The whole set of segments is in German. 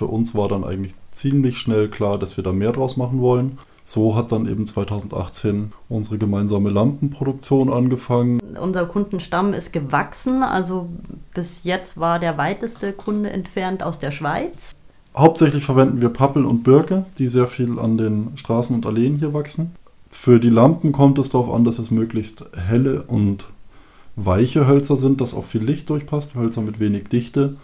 für uns war dann eigentlich ziemlich schnell klar, dass wir da mehr draus machen wollen. So hat dann eben 2018 unsere gemeinsame Lampenproduktion angefangen. Unser Kundenstamm ist gewachsen, also bis jetzt war der weiteste Kunde entfernt aus der Schweiz. Hauptsächlich verwenden wir Pappel und Birke, die sehr viel an den Straßen und Alleen hier wachsen. Für die Lampen kommt es darauf an, dass es möglichst helle und weiche Hölzer sind, dass auch viel Licht durchpasst, Hölzer mit wenig Dichte.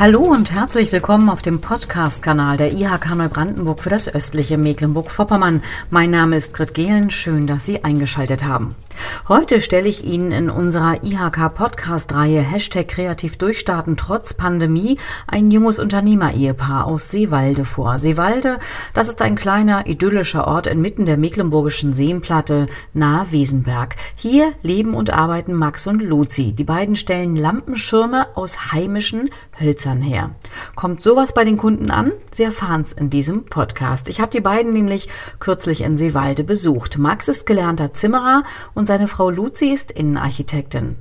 Hallo und herzlich willkommen auf dem Podcast-Kanal der IHK Neubrandenburg für das östliche Mecklenburg-Vorpommern. Mein Name ist Grit Gehlen. Schön, dass Sie eingeschaltet haben. Heute stelle ich Ihnen in unserer IHK-Podcast-Reihe Hashtag kreativ durchstarten trotz Pandemie ein junges Unternehmer-Ehepaar aus Seewalde vor. Seewalde, das ist ein kleiner, idyllischer Ort inmitten der mecklenburgischen Seenplatte nahe Wiesenberg. Hier leben und arbeiten Max und Luzi. Die beiden stellen Lampenschirme aus heimischen Hölzern her. Kommt sowas bei den Kunden an? Sie erfahren es in diesem Podcast. Ich habe die beiden nämlich kürzlich in Seewalde besucht. Max ist gelernter Zimmerer und seine Frau Luzi ist Innenarchitektin.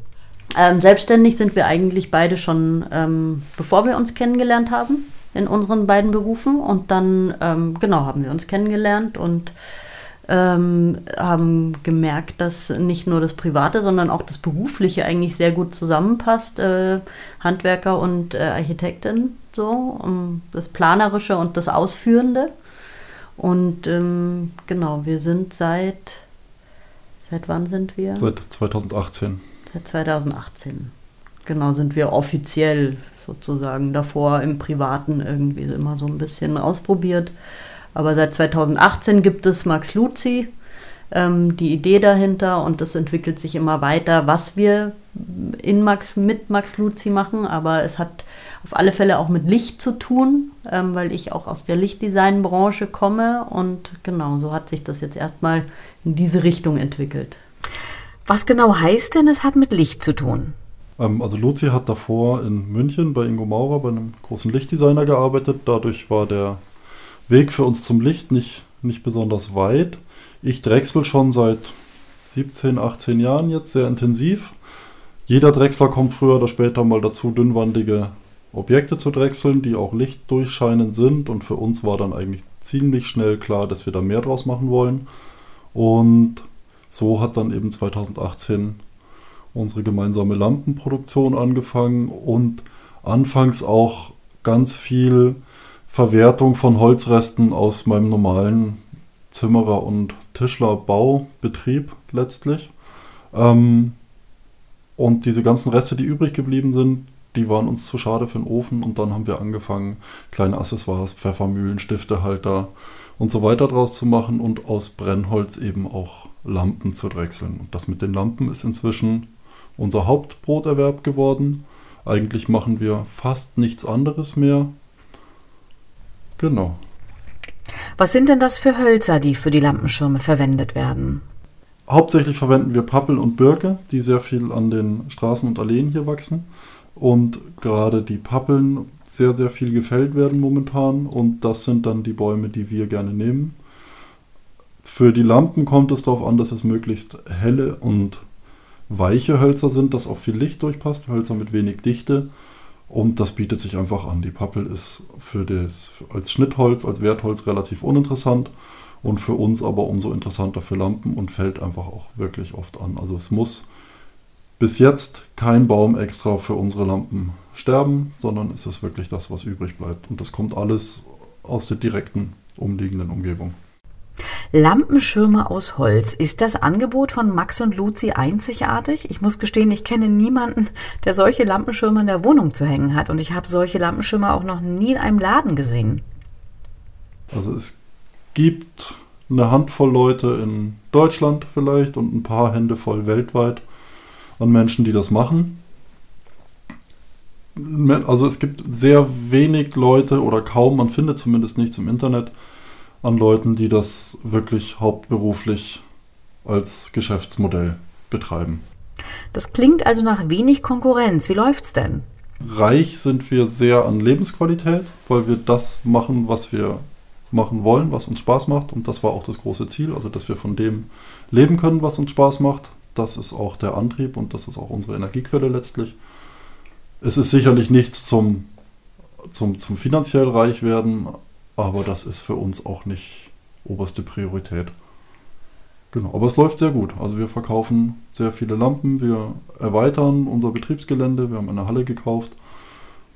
Ähm, selbstständig sind wir eigentlich beide schon, ähm, bevor wir uns kennengelernt haben, in unseren beiden Berufen. Und dann, ähm, genau, haben wir uns kennengelernt und ähm, haben gemerkt, dass nicht nur das Private, sondern auch das Berufliche eigentlich sehr gut zusammenpasst. Äh, Handwerker und äh, Architektin, so, um das Planerische und das Ausführende. Und ähm, genau, wir sind seit, seit wann sind wir? Seit 2018. Seit 2018. Genau, sind wir offiziell sozusagen davor im Privaten irgendwie immer so ein bisschen ausprobiert. Aber seit 2018 gibt es Max Luzi, ähm, die Idee dahinter und das entwickelt sich immer weiter, was wir in Max, mit Max Luzi machen. Aber es hat auf alle Fälle auch mit Licht zu tun, ähm, weil ich auch aus der Lichtdesignbranche komme und genau so hat sich das jetzt erstmal in diese Richtung entwickelt. Was genau heißt denn, es hat mit Licht zu tun? Ähm, also Luzi hat davor in München bei Ingo Maurer, bei einem großen Lichtdesigner gearbeitet. Dadurch war der Weg für uns zum Licht nicht, nicht besonders weit. Ich drechsel schon seit 17, 18 Jahren jetzt sehr intensiv. Jeder Drechsler kommt früher oder später mal dazu, dünnwandige Objekte zu drechseln, die auch lichtdurchscheinend sind. Und für uns war dann eigentlich ziemlich schnell klar, dass wir da mehr draus machen wollen. Und so hat dann eben 2018 unsere gemeinsame Lampenproduktion angefangen und anfangs auch ganz viel Verwertung von Holzresten aus meinem normalen Zimmerer- und Tischlerbaubetrieb letztlich. Ähm, und diese ganzen Reste, die übrig geblieben sind, die waren uns zu schade für den Ofen und dann haben wir angefangen, kleine Accessoires, Pfeffermühlen, Stiftehalter und so weiter draus zu machen und aus Brennholz eben auch Lampen zu drechseln. Und das mit den Lampen ist inzwischen unser Hauptbroterwerb geworden. Eigentlich machen wir fast nichts anderes mehr. Genau. Was sind denn das für Hölzer, die für die Lampenschirme verwendet werden? Hauptsächlich verwenden wir Pappel und Birke, die sehr viel an den Straßen und Alleen hier wachsen. Und gerade die Pappeln sehr, sehr viel gefällt werden momentan. Und das sind dann die Bäume, die wir gerne nehmen. Für die Lampen kommt es darauf an, dass es möglichst helle und weiche Hölzer sind, dass auch viel Licht durchpasst, Hölzer mit wenig Dichte. Und das bietet sich einfach an. Die Pappel ist für das, als Schnittholz, als Wertholz relativ uninteressant und für uns aber umso interessanter für Lampen und fällt einfach auch wirklich oft an. Also es muss bis jetzt kein Baum extra für unsere Lampen sterben, sondern es ist wirklich das, was übrig bleibt. Und das kommt alles aus der direkten umliegenden Umgebung. Lampenschirme aus Holz. Ist das Angebot von Max und Luzi einzigartig? Ich muss gestehen, ich kenne niemanden, der solche Lampenschirme in der Wohnung zu hängen hat. Und ich habe solche Lampenschirme auch noch nie in einem Laden gesehen. Also es gibt eine Handvoll Leute in Deutschland vielleicht und ein paar Hände voll weltweit an Menschen, die das machen. Also es gibt sehr wenig Leute oder kaum, man findet zumindest nichts im Internet, an Leuten, die das wirklich hauptberuflich als Geschäftsmodell betreiben. Das klingt also nach wenig Konkurrenz. Wie läuft's denn? Reich sind wir sehr an Lebensqualität, weil wir das machen, was wir machen wollen, was uns Spaß macht. Und das war auch das große Ziel, also dass wir von dem leben können, was uns Spaß macht. Das ist auch der Antrieb und das ist auch unsere Energiequelle letztlich. Es ist sicherlich nichts zum, zum, zum finanziell reich werden, aber das ist für uns auch nicht oberste Priorität. Genau, aber es läuft sehr gut. Also wir verkaufen sehr viele Lampen, wir erweitern unser Betriebsgelände, wir haben eine Halle gekauft,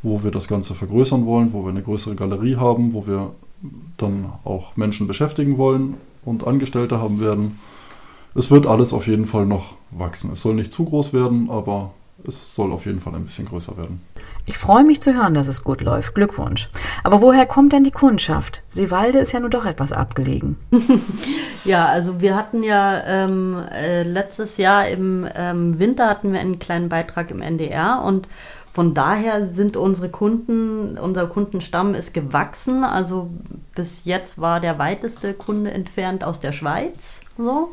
wo wir das Ganze vergrößern wollen, wo wir eine größere Galerie haben, wo wir dann auch Menschen beschäftigen wollen und Angestellte haben werden. Es wird alles auf jeden Fall noch wachsen. Es soll nicht zu groß werden, aber es soll auf jeden Fall ein bisschen größer werden. Ich freue mich zu hören, dass es gut läuft. Glückwunsch. Aber woher kommt denn die Kundschaft? Seewalde ist ja nur doch etwas abgelegen. ja, also wir hatten ja ähm, äh, letztes Jahr im ähm, Winter hatten wir einen kleinen Beitrag im NDR und von daher sind unsere Kunden, unser Kundenstamm ist gewachsen. Also bis jetzt war der weiteste Kunde entfernt aus der Schweiz. So.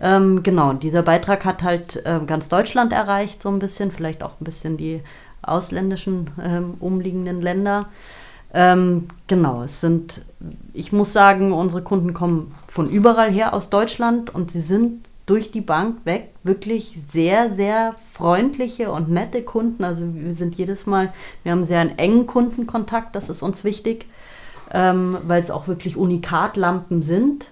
Ähm, genau, dieser Beitrag hat halt äh, ganz Deutschland erreicht, so ein bisschen, vielleicht auch ein bisschen die ausländischen ähm, umliegenden Länder. Ähm, genau, es sind, ich muss sagen, unsere Kunden kommen von überall her aus Deutschland und sie sind durch die Bank weg wirklich sehr, sehr freundliche und nette Kunden. Also wir sind jedes Mal, wir haben sehr einen engen Kundenkontakt, das ist uns wichtig, ähm, weil es auch wirklich Unikatlampen sind.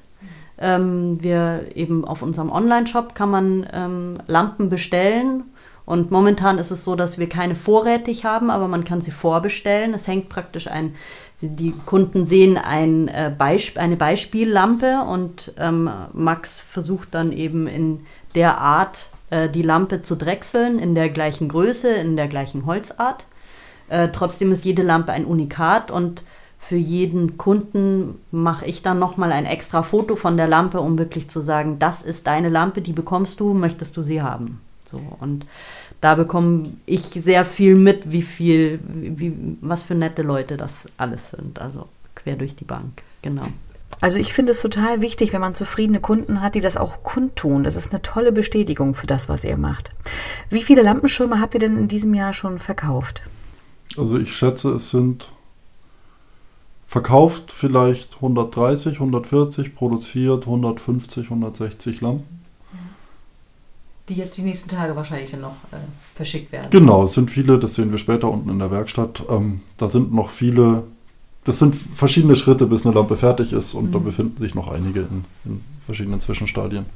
Ähm, wir eben auf unserem Online-Shop kann man ähm, Lampen bestellen. Und momentan ist es so, dass wir keine vorrätig haben, aber man kann sie vorbestellen. Es hängt praktisch ein, die Kunden sehen ein, äh, Beisp eine Beispiellampe und ähm, Max versucht dann eben in der Art äh, die Lampe zu drechseln, in der gleichen Größe, in der gleichen Holzart. Äh, trotzdem ist jede Lampe ein Unikat und für jeden Kunden mache ich dann nochmal ein extra Foto von der Lampe, um wirklich zu sagen, das ist deine Lampe, die bekommst du, möchtest du sie haben. So, und da bekomme ich sehr viel mit, wie viel, wie, was für nette Leute das alles sind. Also quer durch die Bank, genau. Also ich finde es total wichtig, wenn man zufriedene Kunden hat, die das auch kundtun. Das ist eine tolle Bestätigung für das, was ihr macht. Wie viele Lampenschirme habt ihr denn in diesem Jahr schon verkauft? Also ich schätze, es sind verkauft vielleicht 130, 140, produziert 150, 160 Lampen. Die jetzt die nächsten Tage wahrscheinlich dann noch äh, verschickt werden. Genau, es sind viele, das sehen wir später unten in der Werkstatt. Ähm, da sind noch viele, das sind verschiedene Schritte, bis eine Lampe fertig ist und mhm. da befinden sich noch einige in, in verschiedenen Zwischenstadien.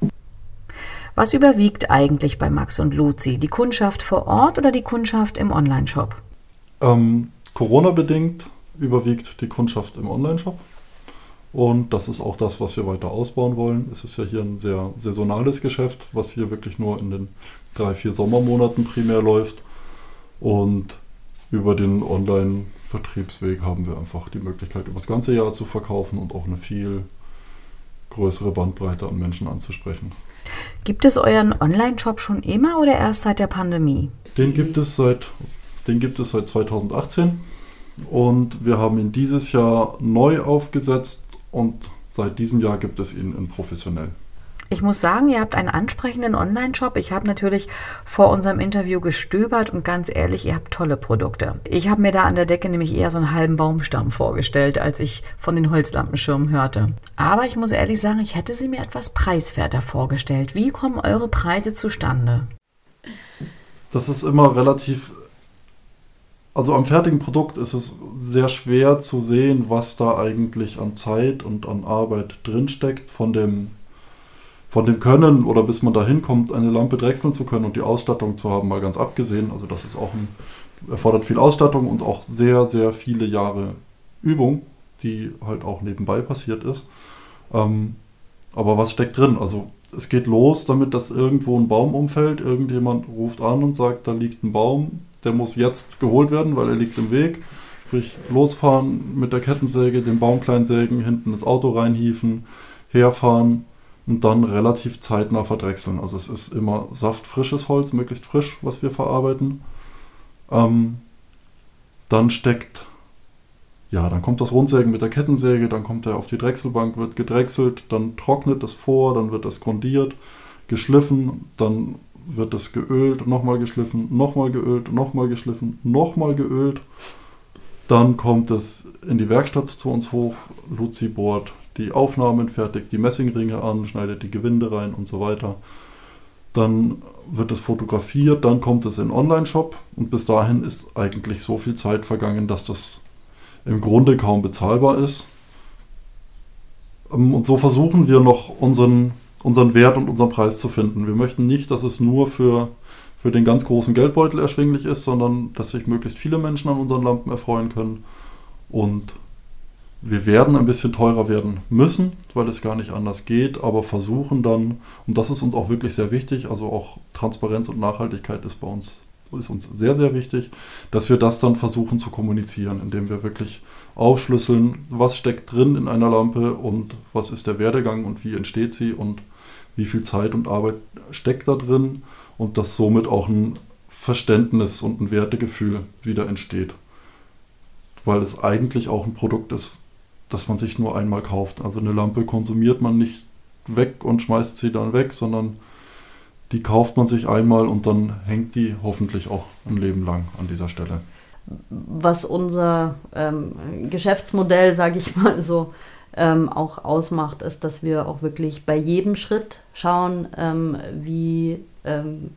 Was überwiegt eigentlich bei Max und Luzi? Die Kundschaft vor Ort oder die Kundschaft im Onlineshop? Ähm, Corona-bedingt überwiegt die Kundschaft im Online-Shop. Und das ist auch das, was wir weiter ausbauen wollen. Es ist ja hier ein sehr saisonales Geschäft, was hier wirklich nur in den drei, vier Sommermonaten primär läuft. Und über den Online-Vertriebsweg haben wir einfach die Möglichkeit, über das ganze Jahr zu verkaufen und auch eine viel größere Bandbreite an Menschen anzusprechen. Gibt es euren Online-Shop schon immer oder erst seit der Pandemie? Den gibt es seit, den gibt es seit 2018. Und wir haben ihn dieses Jahr neu aufgesetzt und seit diesem Jahr gibt es ihn in professionell. Ich muss sagen, ihr habt einen ansprechenden Online-Shop. Ich habe natürlich vor unserem Interview gestöbert und ganz ehrlich, ihr habt tolle Produkte. Ich habe mir da an der Decke nämlich eher so einen halben Baumstamm vorgestellt, als ich von den Holzlampenschirmen hörte. Aber ich muss ehrlich sagen, ich hätte sie mir etwas preiswerter vorgestellt. Wie kommen eure Preise zustande? Das ist immer relativ also am fertigen Produkt ist es sehr schwer zu sehen, was da eigentlich an Zeit und an Arbeit drinsteckt von dem, von dem Können oder bis man da hinkommt, eine Lampe drechseln zu können und die Ausstattung zu haben, mal ganz abgesehen. Also das ist auch ein, erfordert viel Ausstattung und auch sehr, sehr viele Jahre Übung, die halt auch nebenbei passiert ist. Ähm, aber was steckt drin? Also es geht los damit, dass irgendwo ein Baum umfällt, irgendjemand ruft an und sagt, da liegt ein Baum, der muss jetzt geholt werden, weil er liegt im Weg. Sprich, losfahren mit der Kettensäge, den Baum klein sägen, hinten ins Auto reinhieven, herfahren und dann relativ zeitnah verdrechseln. Also es ist immer saftfrisches Holz, möglichst frisch, was wir verarbeiten. Ähm, dann steckt, ja, dann kommt das Rundsägen mit der Kettensäge, dann kommt er auf die Drechselbank, wird gedrechselt, dann trocknet es vor, dann wird es grundiert, geschliffen, dann wird das geölt, nochmal geschliffen, nochmal geölt, nochmal geschliffen, nochmal geölt. Dann kommt es in die Werkstatt zu uns hoch. Luzi bohrt die Aufnahmen, fertigt die Messingringe an, schneidet die Gewinde rein und so weiter. Dann wird es fotografiert, dann kommt es in den Online-Shop und bis dahin ist eigentlich so viel Zeit vergangen, dass das im Grunde kaum bezahlbar ist. Ähm, und so versuchen wir noch unseren, unseren Wert und unseren Preis zu finden. Wir möchten nicht, dass es nur für, für den ganz großen Geldbeutel erschwinglich ist, sondern dass sich möglichst viele Menschen an unseren Lampen erfreuen können. Und wir werden ein bisschen teurer werden müssen, weil es gar nicht anders geht, aber versuchen dann, und das ist uns auch wirklich sehr wichtig, also auch Transparenz und Nachhaltigkeit ist bei uns, ist uns sehr, sehr wichtig, dass wir das dann versuchen zu kommunizieren, indem wir wirklich aufschlüsseln, was steckt drin in einer Lampe und was ist der Werdegang und wie entsteht sie und wie viel Zeit und Arbeit steckt da drin und dass somit auch ein Verständnis und ein Wertegefühl wieder entsteht. Weil es eigentlich auch ein Produkt ist, dass man sich nur einmal kauft. Also eine Lampe konsumiert man nicht weg und schmeißt sie dann weg, sondern die kauft man sich einmal und dann hängt die hoffentlich auch ein Leben lang an dieser Stelle. Was unser ähm, Geschäftsmodell, sage ich mal so, ähm, auch ausmacht, ist, dass wir auch wirklich bei jedem Schritt schauen, ähm, wie ähm,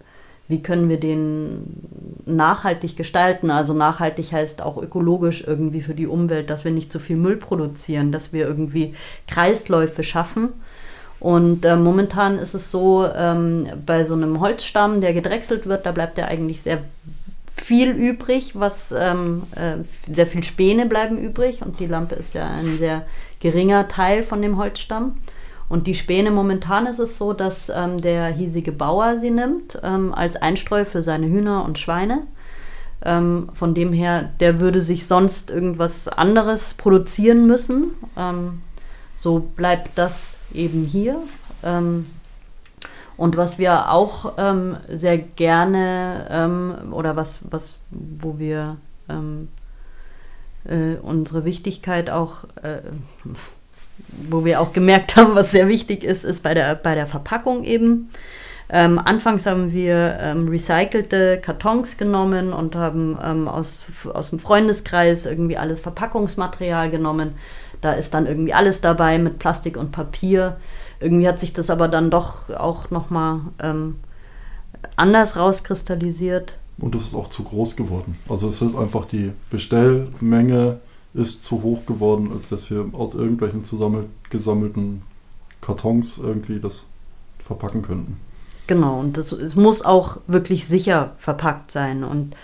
wie können wir den nachhaltig gestalten. Also nachhaltig heißt auch ökologisch irgendwie für die Umwelt, dass wir nicht zu viel Müll produzieren, dass wir irgendwie Kreisläufe schaffen. Und äh, momentan ist es so, ähm, bei so einem Holzstamm, der gedrechselt wird, da bleibt ja eigentlich sehr viel übrig, was ähm, äh, sehr viel Späne bleiben übrig und die Lampe ist ja ein sehr geringer Teil von dem Holzstamm. Und die Späne momentan ist es so, dass ähm, der hiesige Bauer sie nimmt ähm, als Einstreu für seine Hühner und Schweine. Ähm, von dem her, der würde sich sonst irgendwas anderes produzieren müssen. Ähm, so bleibt das eben hier. Ähm, und was wir auch ähm, sehr gerne oder was, was, wo wir äh, unsere Wichtigkeit auch äh, wo wir auch gemerkt haben, was sehr wichtig ist, ist bei der, bei der Verpackung eben. Ähm, anfangs haben wir ähm, recycelte Kartons genommen und haben ähm, aus, aus dem Freundeskreis irgendwie alles Verpackungsmaterial genommen. Da ist dann irgendwie alles dabei mit Plastik und Papier. Irgendwie hat sich das aber dann doch auch nochmal ähm, anders rauskristallisiert. Und es ist auch zu groß geworden. Also es ist einfach die Bestellmenge ist zu hoch geworden, als dass wir aus irgendwelchen gesammelten Kartons irgendwie das verpacken könnten. Genau, und das, es muss auch wirklich sicher verpackt sein. Und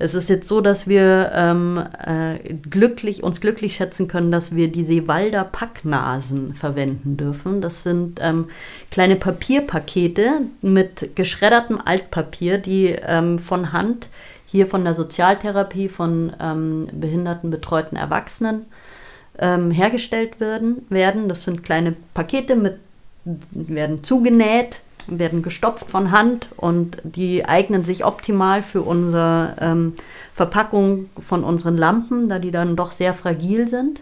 es ist jetzt so, dass wir ähm, äh, glücklich, uns glücklich schätzen können, dass wir die Seewalder Packnasen verwenden dürfen. Das sind ähm, kleine Papierpakete mit geschreddertem Altpapier, die ähm, von Hand hier von der Sozialtherapie von ähm, behinderten, betreuten Erwachsenen ähm, hergestellt werden, werden. Das sind kleine Pakete mit, werden zugenäht, werden gestopft von Hand und die eignen sich optimal für unsere ähm, Verpackung von unseren Lampen, da die dann doch sehr fragil sind.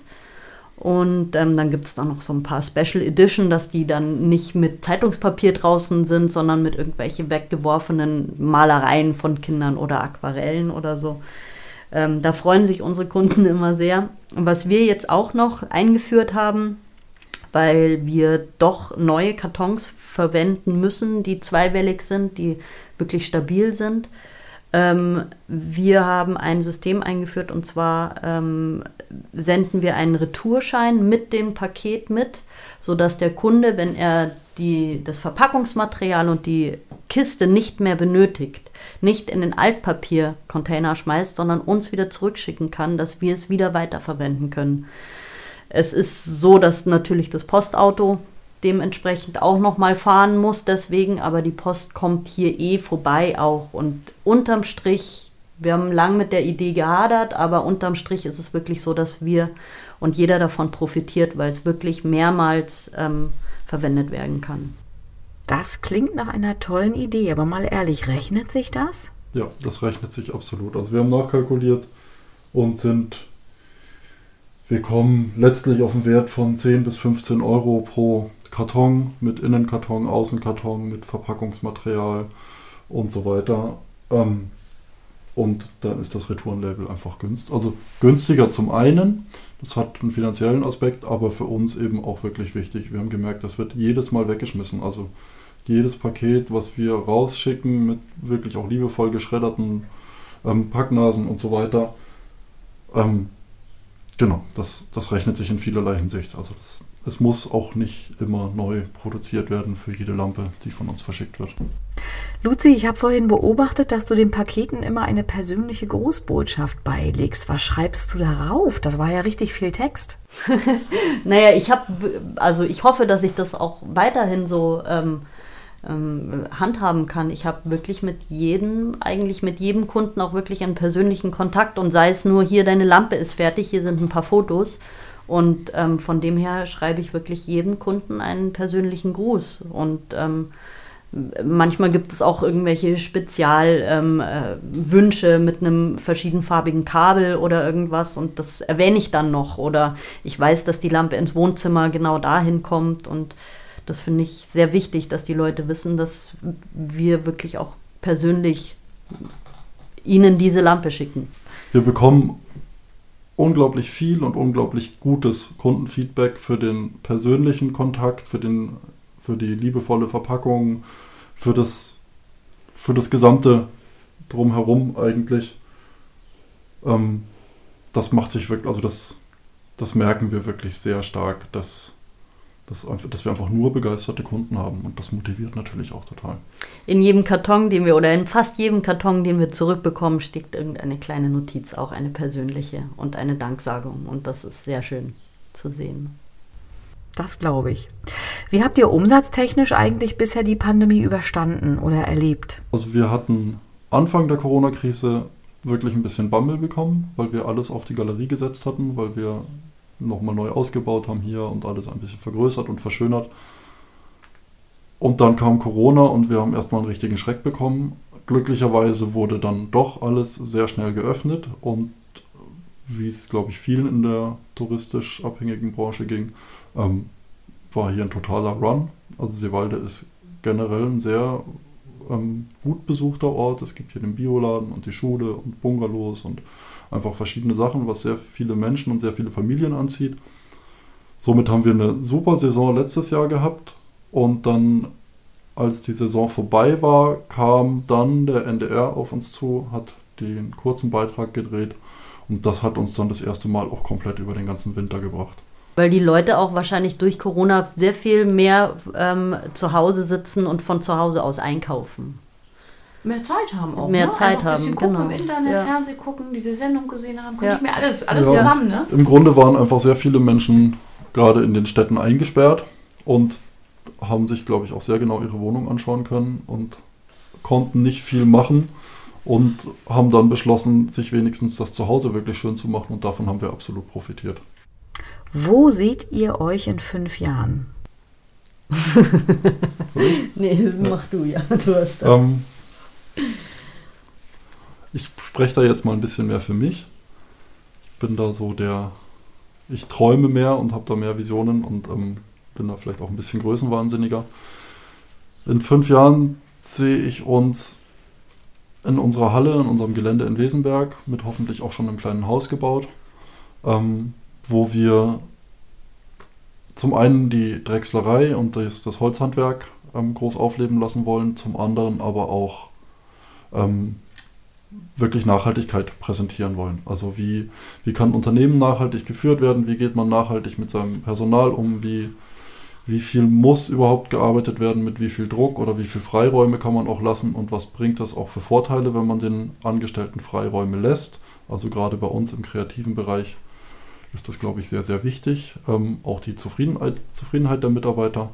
Und ähm, dann gibt es da noch so ein paar Special Edition, dass die dann nicht mit Zeitungspapier draußen sind, sondern mit irgendwelchen weggeworfenen Malereien von Kindern oder Aquarellen oder so. Ähm, da freuen sich unsere Kunden immer sehr. was wir jetzt auch noch eingeführt haben, weil wir doch neue Kartons verwenden müssen, die zweiwellig sind, die wirklich stabil sind, ähm, wir haben ein System eingeführt und zwar ähm, senden wir einen Retourschein mit dem Paket mit, sodass der Kunde, wenn er die, das Verpackungsmaterial und die Kiste nicht mehr benötigt, nicht in den Altpapiercontainer schmeißt, sondern uns wieder zurückschicken kann, dass wir es wieder weiterverwenden können. Es ist so, dass natürlich das Postauto dementsprechend auch nochmal fahren muss, deswegen, aber die Post kommt hier eh vorbei auch. Und unterm Strich, wir haben lang mit der Idee gehadert, aber unterm Strich ist es wirklich so, dass wir und jeder davon profitiert, weil es wirklich mehrmals ähm, verwendet werden kann. Das klingt nach einer tollen Idee, aber mal ehrlich, rechnet sich das? Ja, das rechnet sich absolut. Also wir haben nachkalkuliert und sind, wir kommen letztlich auf einen Wert von 10 bis 15 Euro pro Karton mit Innenkarton, Außenkarton, mit Verpackungsmaterial und so weiter. Ähm, Und dann ist das Retourenlabel einfach günstig. Also günstiger zum einen, das hat einen finanziellen Aspekt, aber für uns eben auch wirklich wichtig. Wir haben gemerkt, das wird jedes Mal weggeschmissen. Also jedes Paket, was wir rausschicken mit wirklich auch liebevoll geschredderten ähm, Packnasen und so weiter, ähm, genau, das, das rechnet sich in vielerlei Hinsicht. Also das, es muss auch nicht immer neu produziert werden für jede Lampe, die von uns verschickt wird. Luzi, ich habe vorhin beobachtet, dass du den Paketen immer eine persönliche Grußbotschaft beilegst. Was schreibst du darauf? Das war ja richtig viel Text. naja, ich habe, also ich hoffe, dass ich das auch weiterhin so ähm, ähm, handhaben kann. Ich habe wirklich mit jedem, eigentlich mit jedem Kunden auch wirklich einen persönlichen Kontakt und sei es nur hier, deine Lampe ist fertig, hier sind ein paar Fotos. Und ähm, von dem her schreibe ich wirklich jedem Kunden einen persönlichen Gruß. Und ähm, manchmal gibt es auch irgendwelche Spezialwünsche ähm, äh, mit einem verschiedenfarbigen Kabel oder irgendwas und das erwähne ich dann noch. Oder ich weiß, dass die Lampe ins Wohnzimmer genau dahin kommt und das finde ich sehr wichtig, dass die Leute wissen, dass wir wirklich auch persönlich ihnen diese Lampe schicken. Wir bekommen unglaublich viel und unglaublich gutes Kundenfeedback für den persönlichen Kontakt, für, den, für die liebevolle Verpackung, für das, für das gesamte Drumherum eigentlich. Ähm, das macht sich wirklich, also das, das merken wir wirklich sehr stark, dass dass, dass wir einfach nur begeisterte Kunden haben und das motiviert natürlich auch total. In jedem Karton, den wir oder in fast jedem Karton, den wir zurückbekommen, steckt irgendeine kleine Notiz, auch eine persönliche und eine Danksagung und das ist sehr schön zu sehen. Das glaube ich. Wie habt ihr umsatztechnisch eigentlich bisher die Pandemie überstanden oder erlebt? Also wir hatten Anfang der Corona-Krise wirklich ein bisschen Bammel bekommen, weil wir alles auf die Galerie gesetzt hatten, weil wir nochmal neu ausgebaut haben hier und alles ein bisschen vergrößert und verschönert. Und dann kam Corona und wir haben erstmal einen richtigen Schreck bekommen. Glücklicherweise wurde dann doch alles sehr schnell geöffnet und wie es, glaube ich, vielen in der touristisch abhängigen Branche ging, ähm, war hier ein totaler Run. Also Seewalde ist generell ein sehr ähm, gut besuchter Ort. Es gibt hier den Bioladen und die Schule und Bungalows und einfach verschiedene Sachen, was sehr viele Menschen und sehr viele Familien anzieht. Somit haben wir eine super Saison letztes Jahr gehabt und dann, als die Saison vorbei war, kam dann der NDR auf uns zu, hat den kurzen Beitrag gedreht und das hat uns dann das erste Mal auch komplett über den ganzen Winter gebracht. Weil die Leute auch wahrscheinlich durch Corona sehr viel mehr ähm, zu Hause sitzen und von zu Hause aus einkaufen mehr Zeit haben auch. Mehr ne? Zeit haben, ein gucken genau. im Internet, ja. Fernsehen gucken, diese Sendung gesehen haben, konnte ja. ich mir alles, alles ja. zusammen. Ne? Im Grunde waren einfach sehr viele Menschen gerade in den Städten eingesperrt und haben sich, glaube ich, auch sehr genau ihre Wohnung anschauen können und konnten nicht viel machen und haben dann beschlossen, sich wenigstens das Zuhause wirklich schön zu machen und davon haben wir absolut profitiert. Wo seht ihr euch in fünf Jahren? nee, mach du ja. Du hast das. Ähm, ich spreche da jetzt mal ein bisschen mehr für mich. Ich bin da so der, ich träume mehr und habe da mehr Visionen und ähm, bin da vielleicht auch ein bisschen größenwahnsinniger. In fünf Jahren sehe ich uns in unserer Halle, in unserem Gelände in Wesenberg, mit hoffentlich auch schon einem kleinen Haus gebaut, ähm, wo wir zum einen die Drechslerei und das, das Holzhandwerk ähm, groß aufleben lassen wollen, zum anderen aber auch ähm, wirklich Nachhaltigkeit präsentieren wollen. Also wie, wie kann Unternehmen nachhaltig geführt werden, wie geht man nachhaltig mit seinem Personal um, wie, wie viel muss überhaupt gearbeitet werden, mit wie viel Druck oder wie viel Freiräume kann man auch lassen und was bringt das auch für Vorteile, wenn man den Angestellten Freiräume lässt. Also gerade bei uns im kreativen Bereich ist das, glaube ich, sehr, sehr wichtig. Ähm, auch die Zufriedenheit, Zufriedenheit der Mitarbeiter.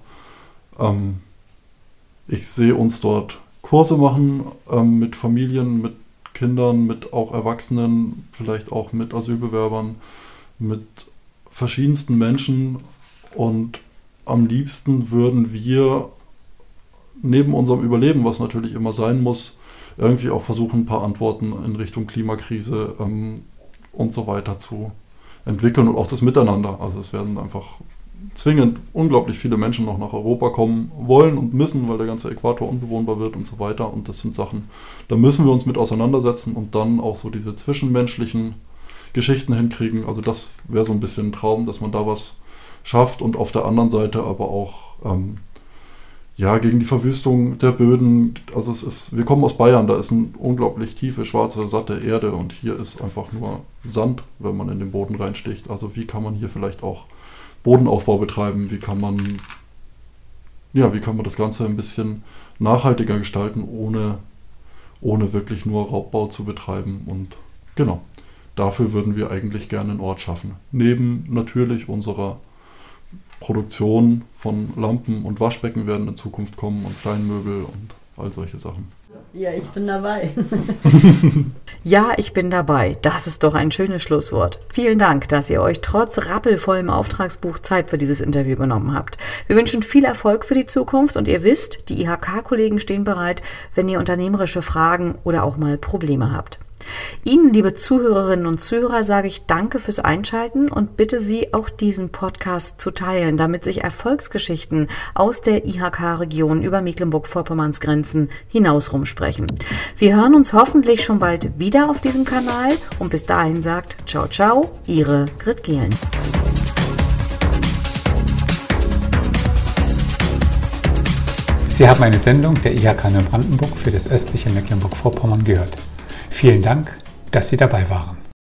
Ähm, ich sehe uns dort Kurse machen ähm, mit Familien, mit Kindern, mit auch Erwachsenen, vielleicht auch mit Asylbewerbern, mit verschiedensten Menschen. Und am liebsten würden wir neben unserem Überleben, was natürlich immer sein muss, irgendwie auch versuchen, ein paar Antworten in Richtung Klimakrise ähm, und so weiter zu entwickeln und auch das Miteinander. Also es werden einfach zwingend unglaublich viele Menschen noch nach Europa kommen wollen und müssen, weil der ganze Äquator unbewohnbar wird und so weiter. Und das sind Sachen, da müssen wir uns mit auseinandersetzen und dann auch so diese zwischenmenschlichen Geschichten hinkriegen. Also das wäre so ein bisschen ein Traum, dass man da was schafft und auf der anderen Seite aber auch ähm, ja, gegen die Verwüstung der Böden. Also es ist, wir kommen aus Bayern, da ist eine unglaublich tiefe, schwarze, satte Erde und hier ist einfach nur Sand, wenn man in den Boden reinsticht. Also wie kann man hier vielleicht auch Bodenaufbau betreiben? Wie kann man, ja, wie kann man das Ganze ein bisschen nachhaltiger gestalten, ohne, ohne wirklich nur Raubbau zu betreiben? Und genau, dafür würden wir eigentlich gerne einen Ort schaffen. Neben natürlich unserer Produktion von Lampen und Waschbecken werden in Zukunft kommen und Kleinmöbel und all solche Sachen. Ja, ich bin dabei. ja, ich bin dabei. Das ist doch ein schönes Schlusswort. Vielen Dank, dass ihr euch trotz rappelvollem Auftragsbuch Zeit für dieses Interview genommen habt. Wir wünschen viel Erfolg für die Zukunft und ihr wisst, die IHK-Kollegen stehen bereit, wenn ihr unternehmerische Fragen oder auch mal Probleme habt. Ihnen, liebe Zuhörerinnen und Zuhörer, sage ich Danke fürs Einschalten und bitte Sie, auch diesen Podcast zu teilen, damit sich Erfolgsgeschichten aus der IHK-Region über Mecklenburg-Vorpommerns Grenzen hinaus rumsprechen. Wir hören uns hoffentlich schon bald wieder auf diesem Kanal und bis dahin sagt Ciao, ciao, Ihre Grit Gehlen. Sie haben eine Sendung der IHK Neubrandenburg für das östliche Mecklenburg-Vorpommern gehört. Vielen Dank, dass Sie dabei waren.